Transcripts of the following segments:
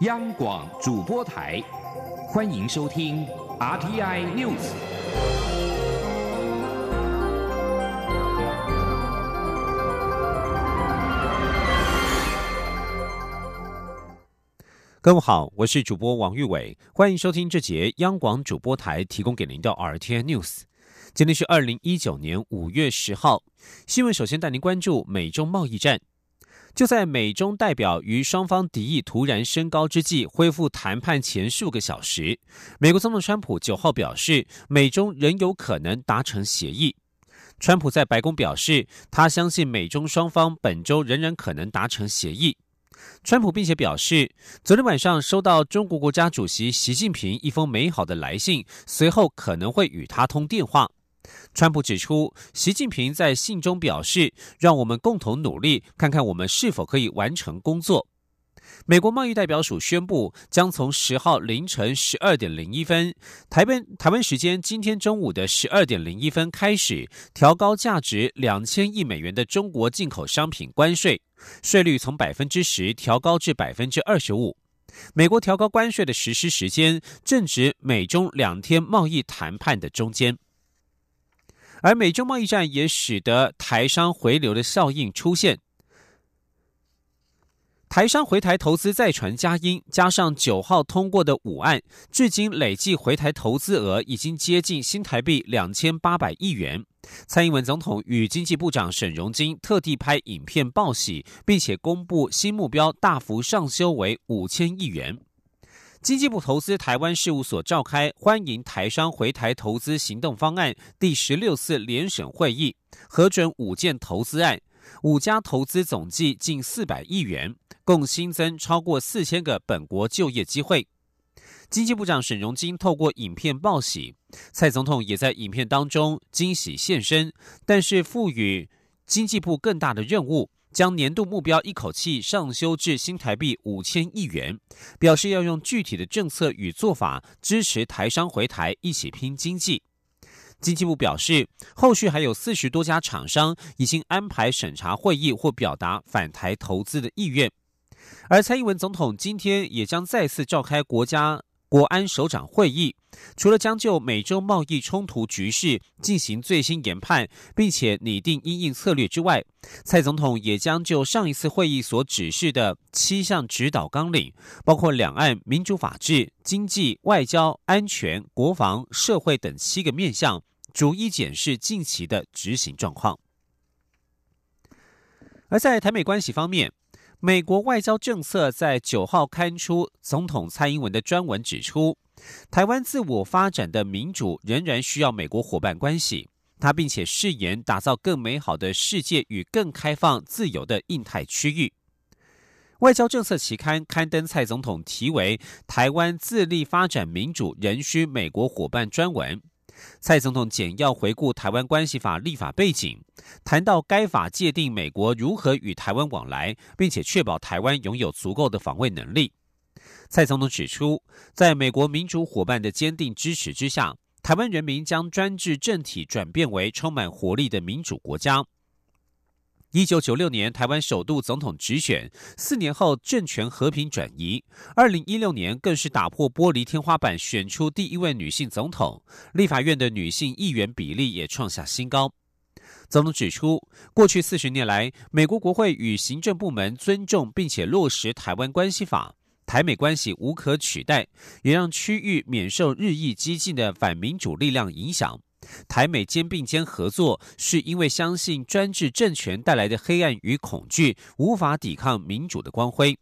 央广主播台，欢迎收听 RTI News。各位好，我是主播王玉伟，欢迎收听这节央广主播台提供给您的 RTI News。今天是二零一九年五月十号，新闻首先带您关注美中贸易战。就在美中代表与双方敌意突然升高之际，恢复谈判前数个小时，美国总统川普九号表示，美中仍有可能达成协议。川普在白宫表示，他相信美中双方本周仍然可能达成协议。川普并且表示，昨天晚上收到中国国家主席习近平一封美好的来信，随后可能会与他通电话。川普指出，习近平在信中表示：“让我们共同努力，看看我们是否可以完成工作。”美国贸易代表署宣布，将从十号凌晨十二点零一分（台湾台湾时间今天中午的十二点零一分）开始调高价值两千亿美元的中国进口商品关税，税率从百分之十调高至百分之二十五。美国调高关税的实施时间正值美中两天贸易谈判的中间。而美中贸易战也使得台商回流的效应出现，台商回台投资再传佳音，加上九号通过的五案，至今累计回台投资额已经接近新台币两千八百亿元。蔡英文总统与经济部长沈荣金特地拍影片报喜，并且公布新目标大幅上修为五千亿元。经济部投资台湾事务所召开欢迎台商回台投资行动方案第十六次联审会议，核准五件投资案，五家投资总计近四百亿元，共新增超过四千个本国就业机会。经济部长沈荣金透过影片报喜，蔡总统也在影片当中惊喜现身，但是赋予经济部更大的任务。将年度目标一口气上修至新台币五千亿元，表示要用具体的政策与做法支持台商回台一起拼经济。经济部表示，后续还有四十多家厂商已经安排审查会议或表达返台投资的意愿。而蔡英文总统今天也将再次召开国家。国安首长会议除了将就美洲贸易冲突局势进行最新研判，并且拟定应应策略之外，蔡总统也将就上一次会议所指示的七项指导纲领，包括两岸民主法治、经济、外交、安全、国防、社会等七个面向，逐一检视近期的执行状况。而在台美关系方面。美国外交政策在九号刊出总统蔡英文的专文，指出台湾自我发展的民主仍然需要美国伙伴关系。他并且誓言打造更美好的世界与更开放自由的印太区域。外交政策期刊刊登蔡总统题为《台湾自立发展民主仍需美国伙伴》专文。蔡总统简要回顾《台湾关系法》立法背景，谈到该法界定美国如何与台湾往来，并且确保台湾拥有足够的防卫能力。蔡总统指出，在美国民主伙伴的坚定支持之下，台湾人民将专制政体转变为充满活力的民主国家。一九九六年，台湾首度总统直选，四年后政权和平转移。二零一六年，更是打破玻璃天花板，选出第一位女性总统。立法院的女性议员比例也创下新高。总统指出，过去四十年来，美国国会与行政部门尊重并且落实《台湾关系法》，台美关系无可取代，也让区域免受日益激进的反民主力量影响。台美肩并肩合作，是因为相信专制政权带来的黑暗与恐惧无法抵抗民主的光辉。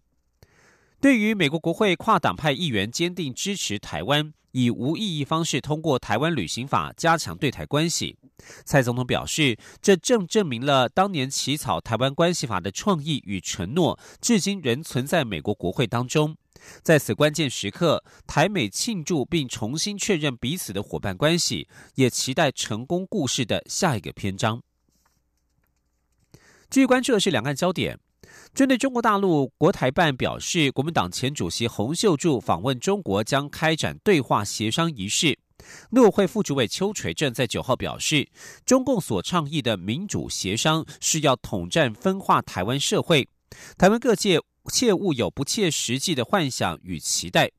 对于美国国会跨党派议员坚定支持台湾以无异议方式通过《台湾旅行法》，加强对台关系，蔡总统表示，这正证明了当年起草《台湾关系法》的创意与承诺，至今仍存在美国国会当中。在此关键时刻，台美庆祝并重新确认彼此的伙伴关系，也期待成功故事的下一个篇章。继续关注的是两岸焦点。针对中国大陆国台办表示，国民党前主席洪秀柱访问中国将开展对话协商仪式。陆委会副主委邱垂正在九号表示，中共所倡议的民主协商是要统战分化台湾社会，台湾各界。切勿有不切实际的幻想与期待。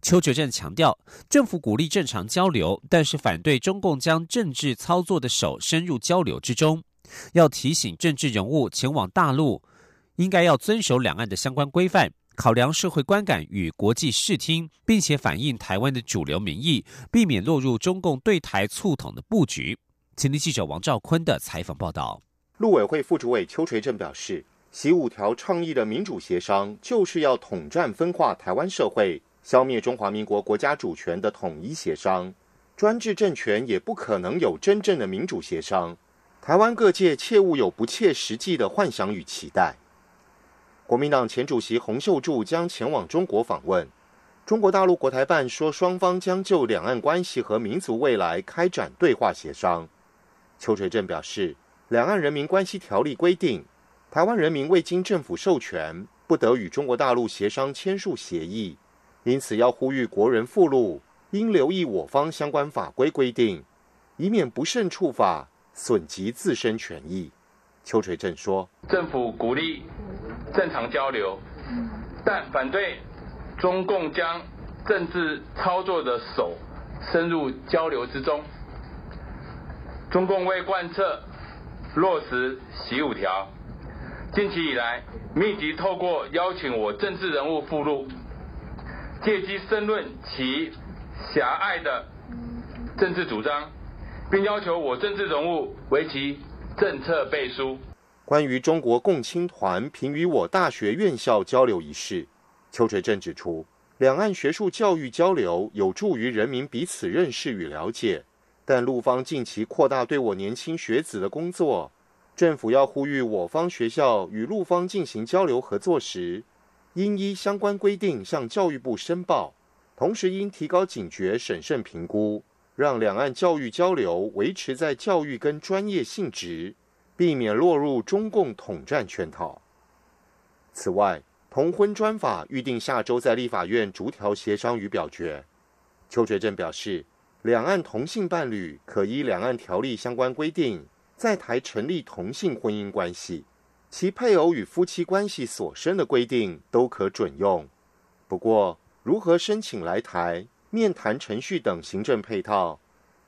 邱垂正强调，政府鼓励正常交流，但是反对中共将政治操作的手伸入交流之中。要提醒政治人物前往大陆，应该要遵守两岸的相关规范，考量社会观感与国际视听，并且反映台湾的主流民意，避免落入中共对台促统的布局。前听记者王兆坤的采访报道。陆委会副主委邱垂正表示，习五条倡议的民主协商，就是要统战分化台湾社会。消灭中华民国国家主权的统一协商，专制政权也不可能有真正的民主协商。台湾各界切勿有不切实际的幻想与期待。国民党前主席洪秀柱将前往中国访问，中国大陆国台办说，双方将就两岸关系和民族未来开展对话协商。邱垂正表示，《两岸人民关系条例》规定，台湾人民未经政府授权，不得与中国大陆协商签署协议。因此，要呼吁国人附录应留意我方相关法规规定，以免不慎触法，损及自身权益。邱垂正说：“政府鼓励正常交流，但反对中共将政治操作的手深入交流之中。中共为贯彻落实‘习五条’，近期以来密集透过邀请我政治人物附录。”借机申论其狭隘的政治主张，并要求我政治人物为其政策背书。关于中国共青团评与我大学院校交流一事，邱垂正指出，两岸学术教育交流有助于人民彼此认识与了解，但陆方近期扩大对我年轻学子的工作，政府要呼吁我方学校与陆方进行交流合作时。应依相关规定向教育部申报，同时应提高警觉、审慎评估，让两岸教育交流维持在教育跟专业性质，避免落入中共统战圈套。此外，同婚专法预定下周在立法院逐条协商与表决。邱垂正表示，两岸同性伴侣可依两岸条例相关规定，在台成立同性婚姻关系。其配偶与夫妻关系所生的规定都可准用，不过如何申请来台、面谈程序等行政配套，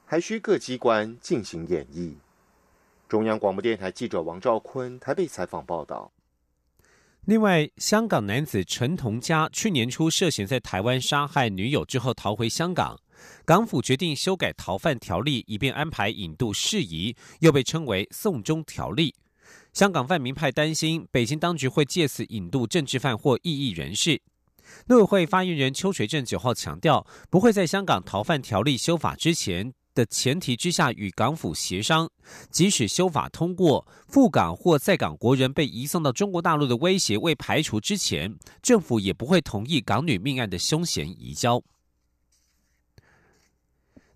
还需各机关进行演绎。中央广播电台记者王兆坤台北采访报道。另外，香港男子陈同佳去年初涉嫌在台湾杀害女友之后逃回香港，港府决定修改逃犯条例，以便安排引渡事宜，又被称为“送中条例”。香港泛民派担心，北京当局会借此引渡政治犯或异议人士。陆委会发言人邱垂正九号强调，不会在香港逃犯条例修法之前的前提之下与港府协商。即使修法通过，赴港或在港国人被移送到中国大陆的威胁未排除之前，政府也不会同意港女命案的凶嫌移交。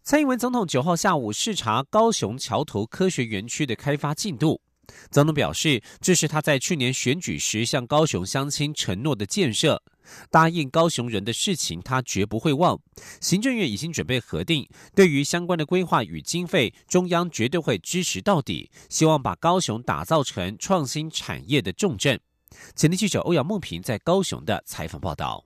蔡英文总统九号下午视察高雄桥头科学园区的开发进度。总统表示，这是他在去年选举时向高雄乡亲承诺的建设，答应高雄人的事情，他绝不会忘。行政院已经准备核定，对于相关的规划与经费，中央绝对会支持到底，希望把高雄打造成创新产业的重镇。前天记者欧阳梦平在高雄的采访报道。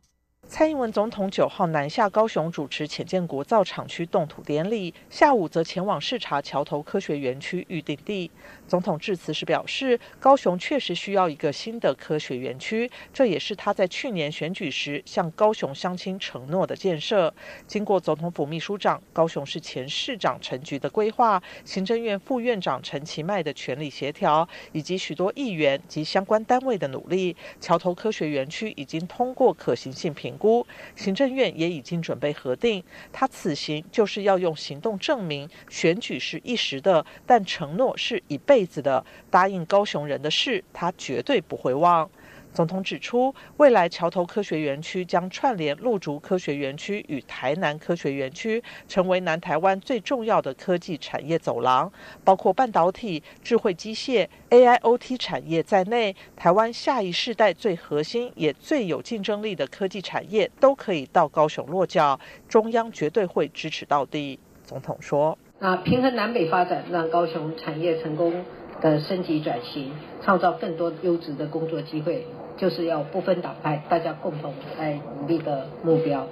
蔡英文总统九号南下高雄主持浅建国造厂区动土典礼，下午则前往视察桥头科学园区预定地。总统致辞时表示，高雄确实需要一个新的科学园区，这也是他在去年选举时向高雄乡亲承诺的建设。经过总统府秘书长、高雄市前市长陈菊的规划，行政院副院长陈其迈的全力协调，以及许多议员及相关单位的努力，桥头科学园区已经通过可行性评。估行政院也已经准备核定，他此行就是要用行动证明选举是一时的，但承诺是一辈辈子的。答应高雄人的事，他绝对不会忘。总统指出，未来桥头科学园区将串联陆竹科学园区与台南科学园区，成为南台湾最重要的科技产业走廊。包括半导体、智慧机械、AIoT 产业在内，台湾下一世代最核心也最有竞争力的科技产业都可以到高雄落脚，中央绝对会支持到底。总统说：“那平衡南北发展，让高雄产业成功的升级转型，创造更多优质的工作机会。”就是要不分党派，大家共同来努力的目标。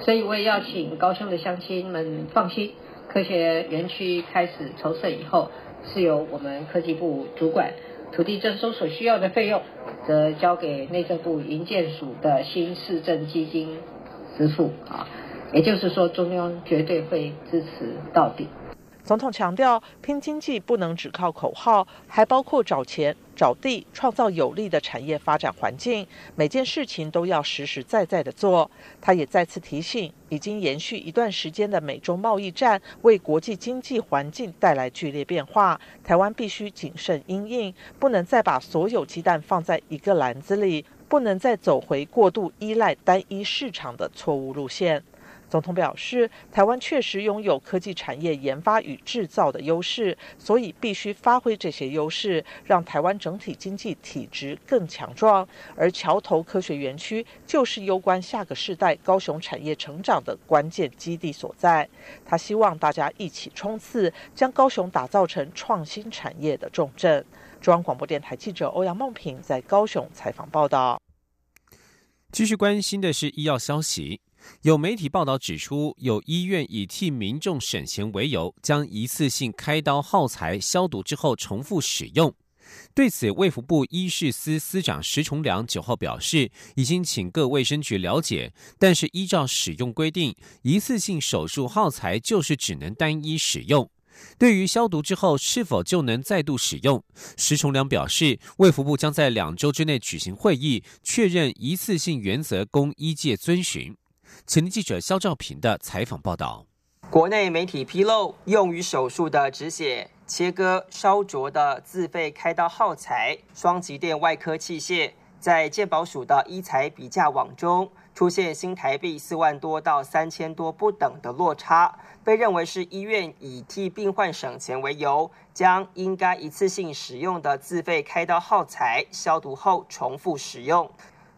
所以我也要请高雄的乡亲们放心，科学园区开始筹设以后，是由我们科技部主管，土地征收所需要的费用，则交给内政部营建署的新市政基金支付啊。也就是说，中央绝对会支持到底。总统强调，拼经济不能只靠口号，还包括找钱、找地，创造有利的产业发展环境。每件事情都要实实在在的做。他也再次提醒，已经延续一段时间的美中贸易战，为国际经济环境带来剧烈变化。台湾必须谨慎因应，不能再把所有鸡蛋放在一个篮子里，不能再走回过度依赖单一市场的错误路线。总统表示，台湾确实拥有科技产业研发与制造的优势，所以必须发挥这些优势，让台湾整体经济体质更强壮。而桥头科学园区就是攸关下个世代高雄产业成长的关键基地所在。他希望大家一起冲刺，将高雄打造成创新产业的重镇。中央广播电台记者欧阳梦平在高雄采访报道。继续关心的是医药消息。有媒体报道指出，有医院以替民众省钱为由，将一次性开刀耗材消毒之后重复使用。对此，卫福部医事司司长石崇良九号表示，已经请各卫生局了解，但是依照使用规定，一次性手术耗材就是只能单一使用。对于消毒之后是否就能再度使用，石崇良表示，卫福部将在两周之内举行会议，确认一次性原则供医界遵循。前年记者肖兆平的采访报道：国内媒体披露，用于手术的止血、切割、烧灼的自费开刀耗材、双极电外科器械，在健保署的医材比价网中出现新台币四万多到三千多不等的落差，被认为是医院以替病患省钱为由，将应该一次性使用的自费开刀耗材消毒后重复使用。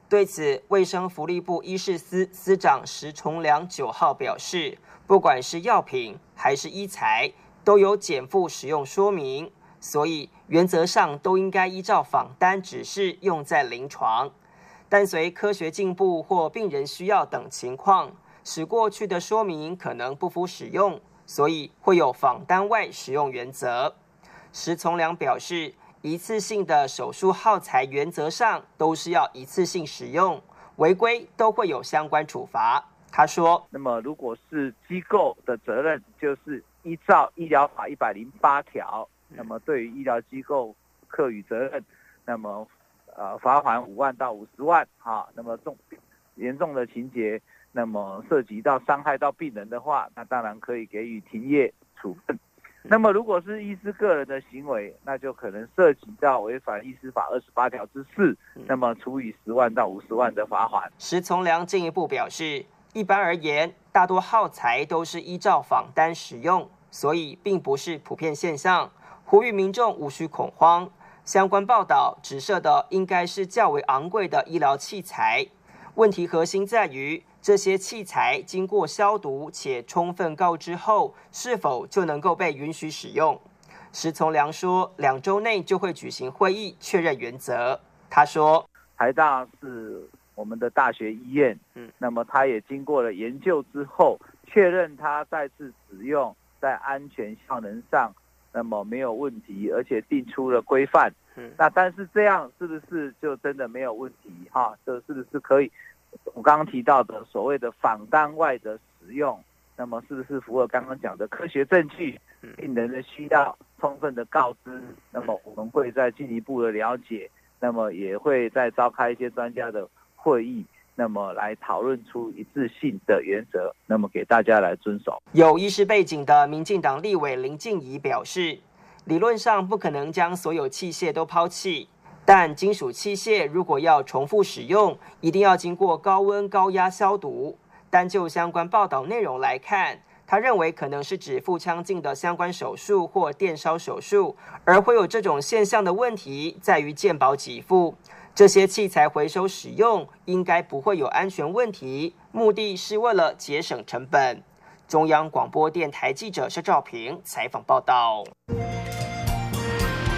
对此，卫生福利部医事司司长石崇良九号表示，不管是药品还是医材，都有减负使用说明，所以原则上都应该依照访单指示用在临床。但随科学进步或病人需要等情况，使过去的说明可能不符使用，所以会有访单外使用原则。石崇良表示。一次性的手术耗材原则上都是要一次性使用，违规都会有相关处罚。他说：“那么如果是机构的责任，就是依照医疗法一百零八条，那么对于医疗机构课予责任，那么呃罚款五万到五十万，哈，那么重严重的情节，那么涉及到伤害到病人的话，那当然可以给予停业处分。”那么，如果是医师个人的行为，那就可能涉及到违反医师法二十八条之四，那么处以十万到五十万的罚款。石从良进一步表示，一般而言，大多耗材都是依照访单使用，所以并不是普遍现象，呼吁民众无需恐慌。相关报道指涉的应该是较为昂贵的医疗器材，问题核心在于。这些器材经过消毒且充分告知后，是否就能够被允许使用？石从良说，两周内就会举行会议确认原则。他说，台大是我们的大学医院，嗯，那么他也经过了研究之后，确认他再次使用在安全效能上，那么没有问题，而且定出了规范。嗯，那但是这样是不是就真的没有问题？哈，这是不是可以？我刚刚提到的所谓的访单外的使用，那么是不是符合刚刚讲的科学证据？病人的需要充分的告知，那么我们会再进一步的了解，那么也会再召开一些专家的会议，那么来讨论出一致性的原则，那么给大家来遵守。有医师背景的民进党立委林静怡表示，理论上不可能将所有器械都抛弃。但金属器械如果要重复使用，一定要经过高温高压消毒。单就相关报道内容来看，他认为可能是指腹腔镜的相关手术或电烧手术，而会有这种现象的问题在于健保给付。这些器材回收使用应该不会有安全问题，目的是为了节省成本。中央广播电台记者施兆平采访报道。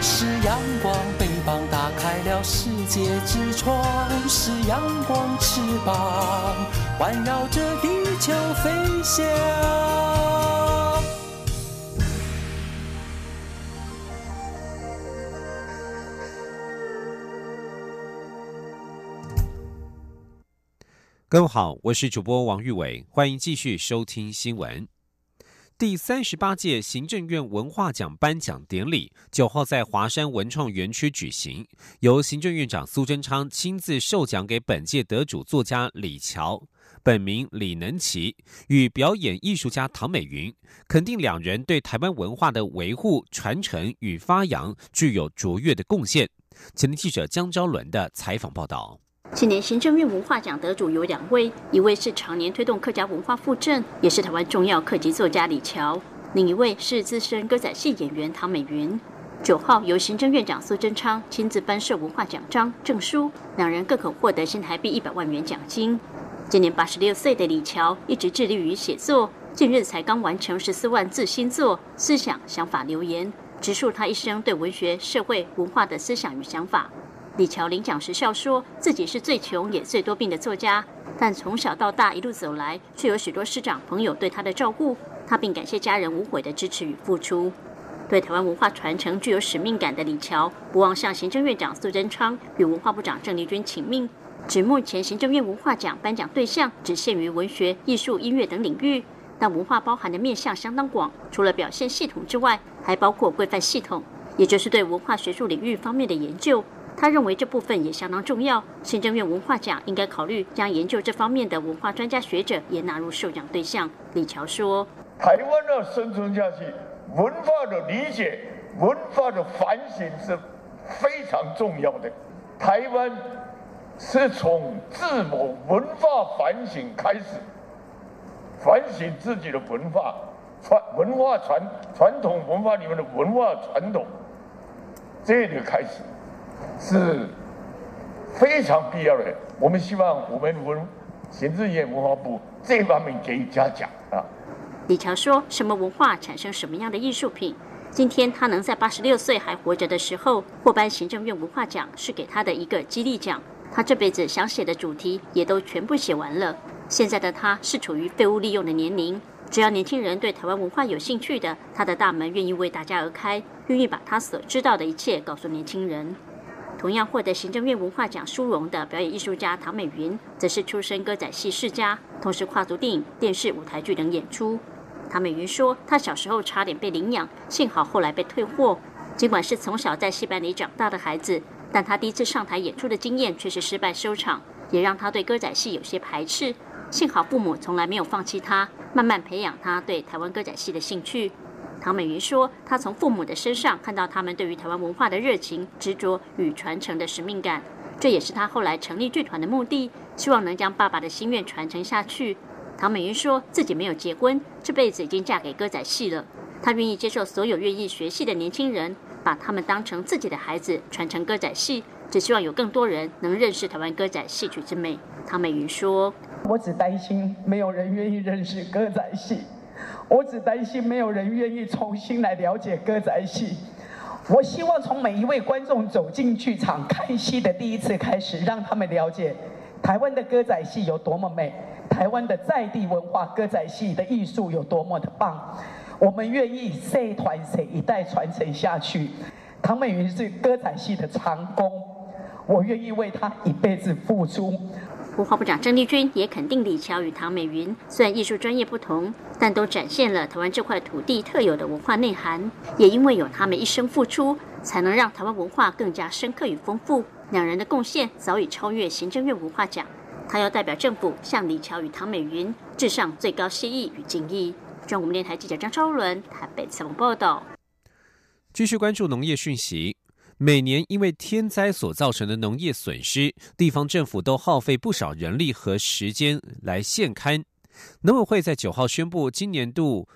是阳光。膀打开了世界之窗，是阳光翅膀环绕着地球飞翔。各位好，我是主播王玉伟，欢迎继续收听新闻。第三十八届行政院文化奖颁奖典礼九号在华山文创园区举行，由行政院长苏贞昌亲自授奖给本届得主作家李乔，本名李能奇，与表演艺术家唐美云，肯定两人对台湾文化的维护、传承与发扬具有卓越的贡献。前天记者江昭伦的采访报道。今年行政院文化奖得主有两位，一位是常年推动客家文化复振，也是台湾重要客籍作家李乔；另一位是资深歌仔戏演员唐美云。九号由行政院长苏贞昌亲自颁授文化奖章、证书，两人各可获得新台币一百万元奖金。今年八十六岁的李乔一直致力于写作，近日才刚完成十四万字新作《思想想法留言》，直述他一生对文学、社会、文化的思想与想法。李乔领奖时笑说：“自己是最穷也最多病的作家，但从小到大一路走来，却有许多师长朋友对他的照顾。他并感谢家人无悔的支持与付出。对台湾文化传承具有使命感的李乔，不忘向行政院长苏贞昌与文化部长郑丽君请命，指目前行政院文化奖颁奖对象只限于文学、艺术、音乐等领域，但文化包含的面向相当广，除了表现系统之外，还包括规范系统，也就是对文化学术领域方面的研究。”他认为这部分也相当重要，行政院文化奖应该考虑将研究这方面的文化专家学者也纳入授奖对象。李乔说：“台湾要生存下去，文化的理解、文化的反省是非常重要的。台湾是从自我文化反省开始，反省自己的文化传文化传传统文化里面的文化传统，这里开始。”是非常必要的。我们希望我们文行政院文化部这方面给予嘉奖啊。李乔说：“什么文化产生什么样的艺术品？今天他能在八十六岁还活着的时候获颁行政院文化奖，是给他的一个激励奖。他这辈子想写的主题也都全部写完了。现在的他是处于废物利用的年龄，只要年轻人对台湾文化有兴趣的，他的大门愿意为大家而开，愿意把他所知道的一切告诉年轻人。”同样获得行政院文化奖殊荣的表演艺术家唐美云，则是出身歌仔戏世家，同时跨足电影、电视、舞台剧等演出。唐美云说：“她小时候差点被领养，幸好后来被退货。尽管是从小在戏班里长大的孩子，但她第一次上台演出的经验却是失败收场，也让她对歌仔戏有些排斥。幸好父母从来没有放弃她，慢慢培养她对台湾歌仔戏的兴趣。”唐美云说：“她从父母的身上看到他们对于台湾文化的热情、执着与传承的使命感，这也是她后来成立剧团的目的，希望能将爸爸的心愿传承下去。”唐美云说自己没有结婚，这辈子已经嫁给歌仔戏了。她愿意接受所有愿意学戏的年轻人，把他们当成自己的孩子，传承歌仔戏。只希望有更多人能认识台湾歌仔戏曲之美。唐美云说：“我只担心没有人愿意认识歌仔戏。”我只担心没有人愿意重新来了解歌仔戏。我希望从每一位观众走进剧场看戏的第一次开始，让他们了解台湾的歌仔戏有多么美，台湾的在地文化歌仔戏的艺术有多么的棒。我们愿意这一传谁一代传承下去。唐美云是歌仔戏的长工，我愿意为她一辈子付出。文化部长郑丽君也肯定李乔与唐美云，虽然艺术专业不同，但都展现了台湾这块土地特有的文化内涵。也因为有他们一生付出，才能让台湾文化更加深刻与丰富。两人的贡献早已超越行政院文化奖，他要代表政府向李乔与唐美云致上最高谢意与敬意。中国电台记者张超伦台北采访报道。继续关注农业讯息。每年因为天灾所造成的农业损失，地方政府都耗费不少人力和时间来现勘。农委会在九号宣布，今年度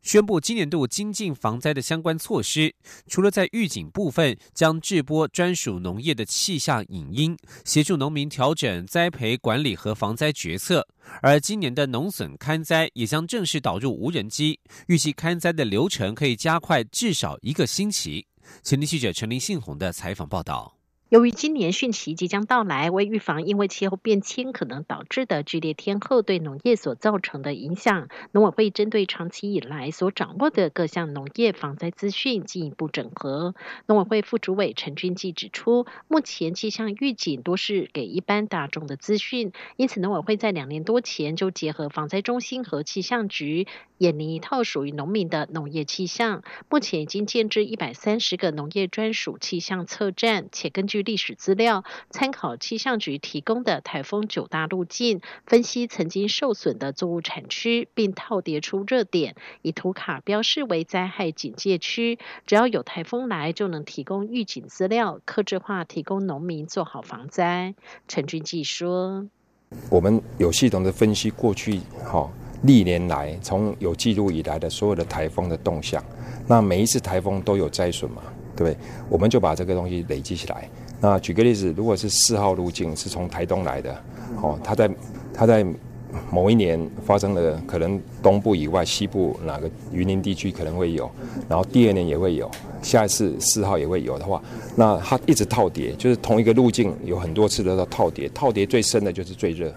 宣布今年度精进防灾的相关措施，除了在预警部分将制播专属农业的气象影音，协助农民调整栽培管理和防灾决策，而今年的农损勘灾也将正式导入无人机，预计勘灾的流程可以加快至少一个星期。前天记者陈林信宏的采访报道。由于今年汛期即将到来，为预防因为气候变迁可能导致的剧烈天候对农业所造成的影响，农委会针对长期以来所掌握的各项农业防灾资讯进一步整合。农委会副主委陈俊记指出，目前气象预警多是给一般大众的资讯，因此农委会在两年多前就结合防灾中心和气象局，演拟一套属于农民的农业气象。目前已经建制一百三十个农业专属气象测站，且根据历史资料，参考气象局提供的台风九大路径，分析曾经受损的作物产区，并套叠出热点，以图卡标示为灾害警戒区。只要有台风来，就能提供预警资料，克制化提供农民做好防灾。陈俊记说：“我们有系统的分析过去哈历年来从有记录以来的所有的台风的动向，那每一次台风都有灾损嘛，对不对？我们就把这个东西累积起来。”那举个例子，如果是四号路径是从台东来的，哦，它在它在某一年发生了，可能东部以外西部哪个云林地区可能会有，然后第二年也会有，下一次四号也会有的话，那它一直套叠，就是同一个路径有很多次的套叠，套叠最深的就是最热，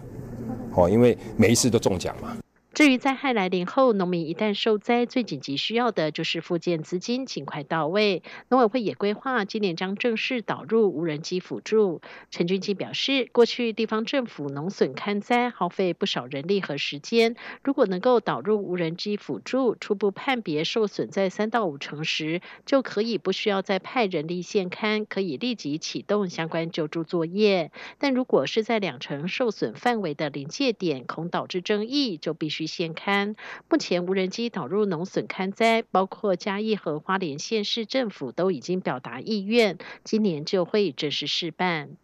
哦，因为每一次都中奖嘛。至于灾害来临后，农民一旦受灾，最紧急需要的就是复建资金尽快到位。农委会也规划今年将正式导入无人机辅助。陈俊基表示，过去地方政府农损勘灾耗费不少人力和时间，如果能够导入无人机辅助，初步判别受损在三到五成时，就可以不需要再派人力现勘，可以立即启动相关救助作业。但如果是在两成受损范围的临界点，恐导致争议，就必须。现勘，目前无人机导入农损勘灾，包括嘉义和花莲县市政府都已经表达意愿，今年就会正式试办。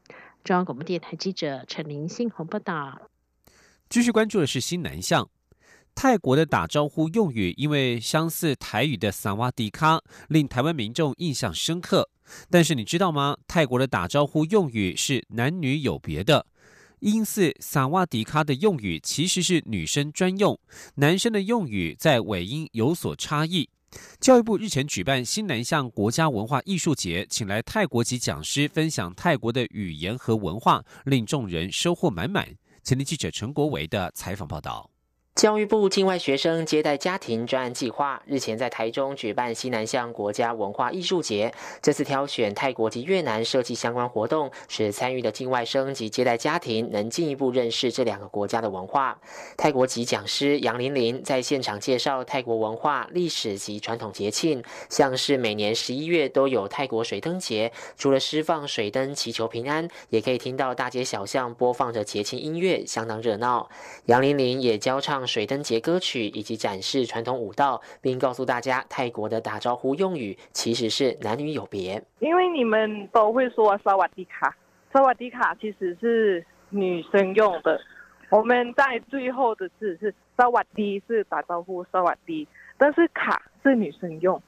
中央广播电台记者陈林信鸿报道。继续关注的是新南向，泰国的打招呼用语，因为相似台语的萨瓦迪卡，令台湾民众印象深刻。但是你知道吗？泰国的打招呼用语是男女有别的。因此，萨瓦迪卡的用语其实是女生专用，男生的用语在尾音有所差异。教育部日前举办新南向国家文化艺术节，请来泰国籍讲师分享泰国的语言和文化，令众人收获满满。前天记者陈国维的采访报道。教育部境外学生接待家庭专案计划日前在台中举办西南向国家文化艺术节。这次挑选泰国及越南设计相关活动，使参与的境外生及接待家庭能进一步认识这两个国家的文化。泰国籍讲师杨玲玲在现场介绍泰国文化、历史及传统节庆，像是每年十一月都有泰国水灯节，除了释放水灯祈求平安，也可以听到大街小巷播放着节庆音乐，相当热闹。杨玲玲也教唱。水灯节歌曲以及展示传统舞蹈，并告诉大家泰国的打招呼用语其实是男女有别。因为你们都会说萨瓦迪卡，萨瓦迪卡其实是女生用的。我们在最后的字是萨瓦迪是打招呼萨瓦迪，但是卡是女生用，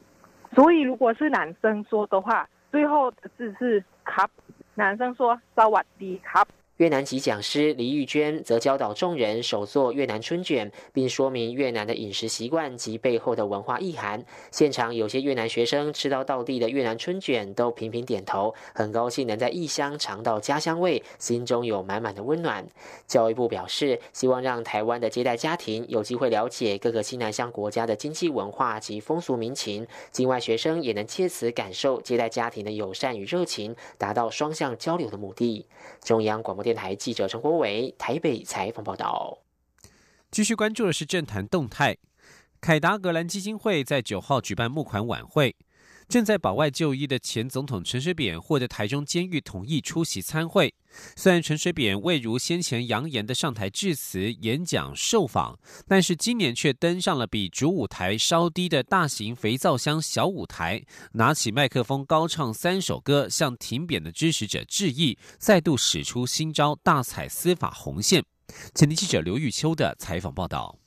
所以如果是男生说的话，最后的字是卡，男生说萨瓦迪卡。越南籍讲师黎玉娟则教导众人手做越南春卷，并说明越南的饮食习惯及背后的文化意涵。现场有些越南学生吃到道地的越南春卷，都频频点头，很高兴能在异乡尝到家乡味，心中有满满的温暖。教育部表示，希望让台湾的接待家庭有机会了解各个西南向国家的经济文化及风俗民情，境外学生也能借此感受接待家庭的友善与热情，达到双向交流的目的。中央广播。电台记者陈国伟台北采访报道。继续关注的是政坛动态。凯达格兰基金会在九号举办募款晚会，正在保外就医的前总统陈水扁获得台中监狱同意出席参会。虽然陈水扁未如先前扬言的上台致辞、演讲、受访，但是今年却登上了比主舞台稍低的大型肥皂箱小舞台，拿起麦克风高唱三首歌，向停扁的支持者致意，再度使出新招，大踩司法红线。前天记者刘玉秋的采访报道。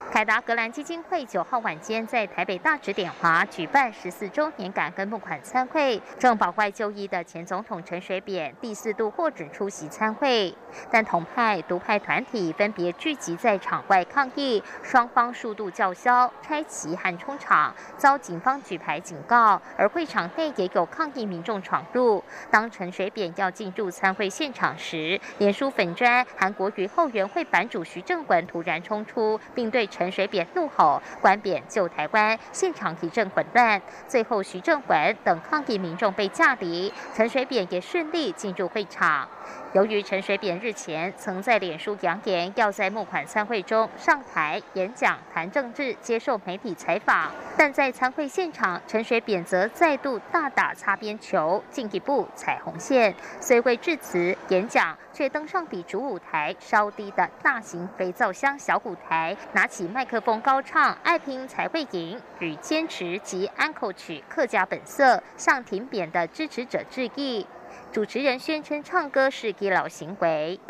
凯达格兰基金会九号晚间在台北大直点华举办十四周年感恩募款参会，正保外就医的前总统陈水扁第四度获准出席参会，但同派、独派团体分别聚集在场外抗议，双方数度叫嚣、拆旗和冲场，遭警方举牌警告。而会场内也有抗议民众闯入。当陈水扁要进入参会现场时，脸书粉砖韩国瑜后援会版主徐正文突然冲出，并对陈。水扁怒吼“关扁救台湾”，现场一阵混乱。最后，徐正文等抗议民众被架离，陈水扁也顺利进入会场。由于陈水扁日前曾在脸书扬言要在募款参会中上台演讲、谈政治、接受媒体采访，但在参会现场，陈水扁则再度大打擦边球，进一步踩红线。虽未致辞演讲，却登上比主舞台稍低的大型肥皂箱小舞台，拿起麦克风高唱《爱拼才会赢》与坚持及安口曲《客家本色》，向挺扁的支持者致意。主持人宣称唱歌是基佬行为。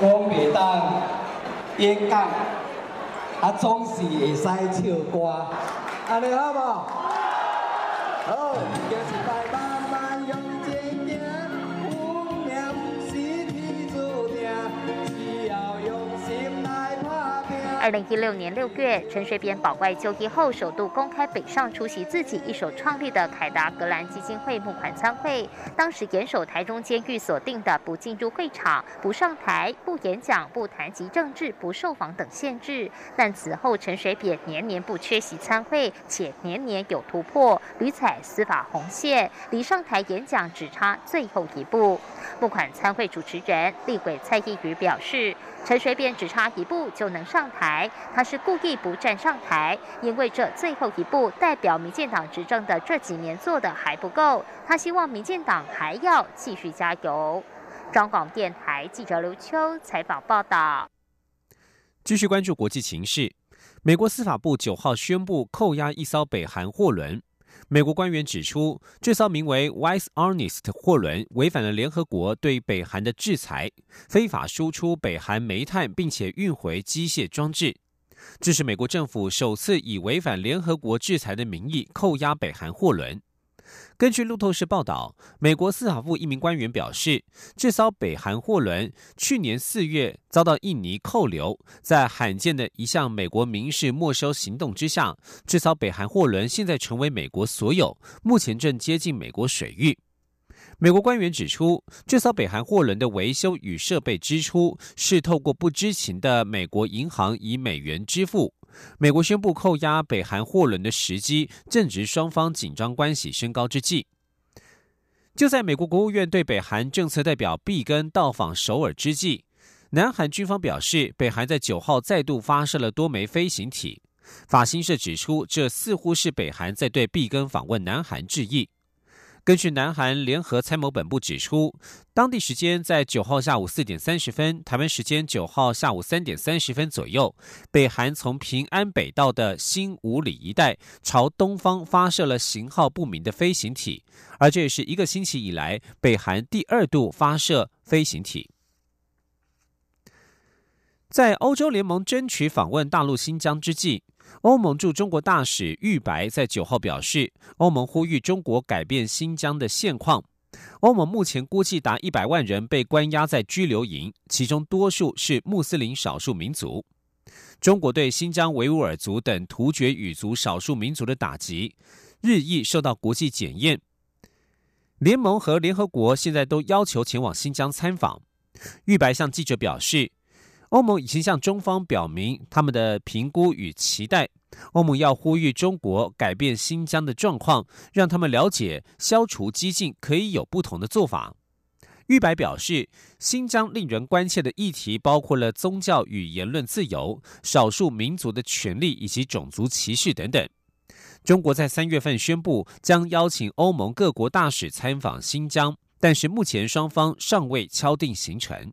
我每当演讲，啊总是会使唱歌，安尼好不？好，就是拜慢二零一六年六月，陈水扁保外就医后，首度公开北上出席自己一手创立的凯达格兰基金会募款参会。当时严守台中监狱所定的不进入会场、不上台、不演讲、不谈及政治、不受访等限制。但此后，陈水扁年年不缺席参会，且年年有突破，屡踩司法红线，离上台演讲只差最后一步。募款参会主持人立委蔡依瑜表示。陈水扁只差一步就能上台，他是故意不站上台，因为这最后一步代表民进党执政的这几年做的还不够，他希望民进党还要继续加油。中广电台记者刘秋采访报道。继续关注国际情势，美国司法部九号宣布扣押一艘北韩货轮。美国官员指出，这艘名为 “Wise Honest” 货轮违反了联合国对北韩的制裁，非法输出北韩煤炭，并且运回机械装置。这是美国政府首次以违反联合国制裁的名义扣押北韩货轮。根据路透社报道，美国司法部一名官员表示，这艘北韩货轮去年四月遭到印尼扣留，在罕见的一项美国民事没收行动之下，这艘北韩货轮现在成为美国所有，目前正接近美国水域。美国官员指出，这艘北韩货轮的维修与设备支出是透过不知情的美国银行以美元支付。美国宣布扣押北韩货轮的时机，正值双方紧张关系升高之际。就在美国国务院对北韩政策代表毕根到访首尔之际，南韩军方表示，北韩在九号再度发射了多枚飞行体。法新社指出，这似乎是北韩在对毕根访问南韩致意。根据南韩联合参谋本部指出，当地时间在九号下午四点三十分，台湾时间九号下午三点三十分左右，北韩从平安北道的新五里一带朝东方发射了型号不明的飞行体，而这也是一个星期以来北韩第二度发射飞行体。在欧洲联盟争取访问大陆新疆之际。欧盟驻中国大使玉白在九号表示，欧盟呼吁中国改变新疆的现况。欧盟目前估计达一百万人被关押在拘留营，其中多数是穆斯林少数民族。中国对新疆维吾尔族等突厥语族少数民族的打击日益受到国际检验。联盟和联合国现在都要求前往新疆参访。玉白向记者表示。欧盟已经向中方表明他们的评估与期待。欧盟要呼吁中国改变新疆的状况，让他们了解消除激进可以有不同的做法。玉白表示，新疆令人关切的议题包括了宗教与言论自由、少数民族的权利以及种族歧视等等。中国在三月份宣布将邀请欧盟各国大使参访新疆，但是目前双方尚未敲定行程。